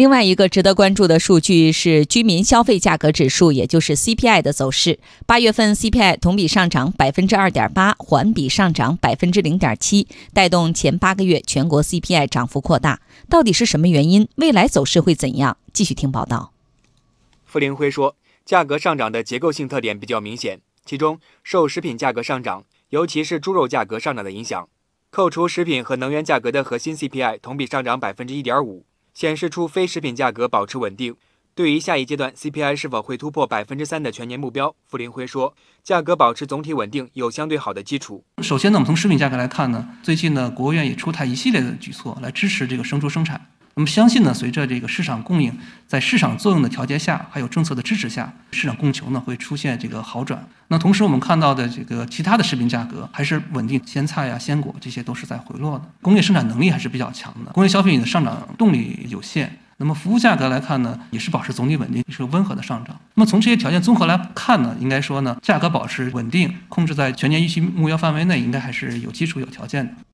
另外一个值得关注的数据是居民消费价格指数，也就是 CPI 的走势。八月份 CPI 同比上涨百分之二点八，环比上涨百分之零点七，带动前八个月全国 CPI 涨幅扩大。到底是什么原因？未来走势会怎样？继续听报道。傅林辉说，价格上涨的结构性特点比较明显，其中受食品价格上涨，尤其是猪肉价格上涨的影响，扣除食品和能源价格的核心 CPI 同比上涨百分之一点五。显示出非食品价格保持稳定。对于下一阶段 CPI 是否会突破百分之三的全年目标，傅林辉说，价格保持总体稳定有相对好的基础。首先呢，我们从食品价格来看呢，最近呢，国务院也出台一系列的举措来支持这个生猪生产。那么相信呢，随着这个市场供应在市场作用的调节下，还有政策的支持下，市场供求呢会出现这个好转。那同时我们看到的这个其他的食品价格还是稳定，鲜菜呀、鲜果这些都是在回落的。工业生产能力还是比较强的，工业消费品的上涨动力有限。那么服务价格来看呢，也是保持总体稳定，是温和的上涨。那么从这些条件综合来看呢，应该说呢，价格保持稳定，控制在全年预期目标范围内，应该还是有基础、有条件的。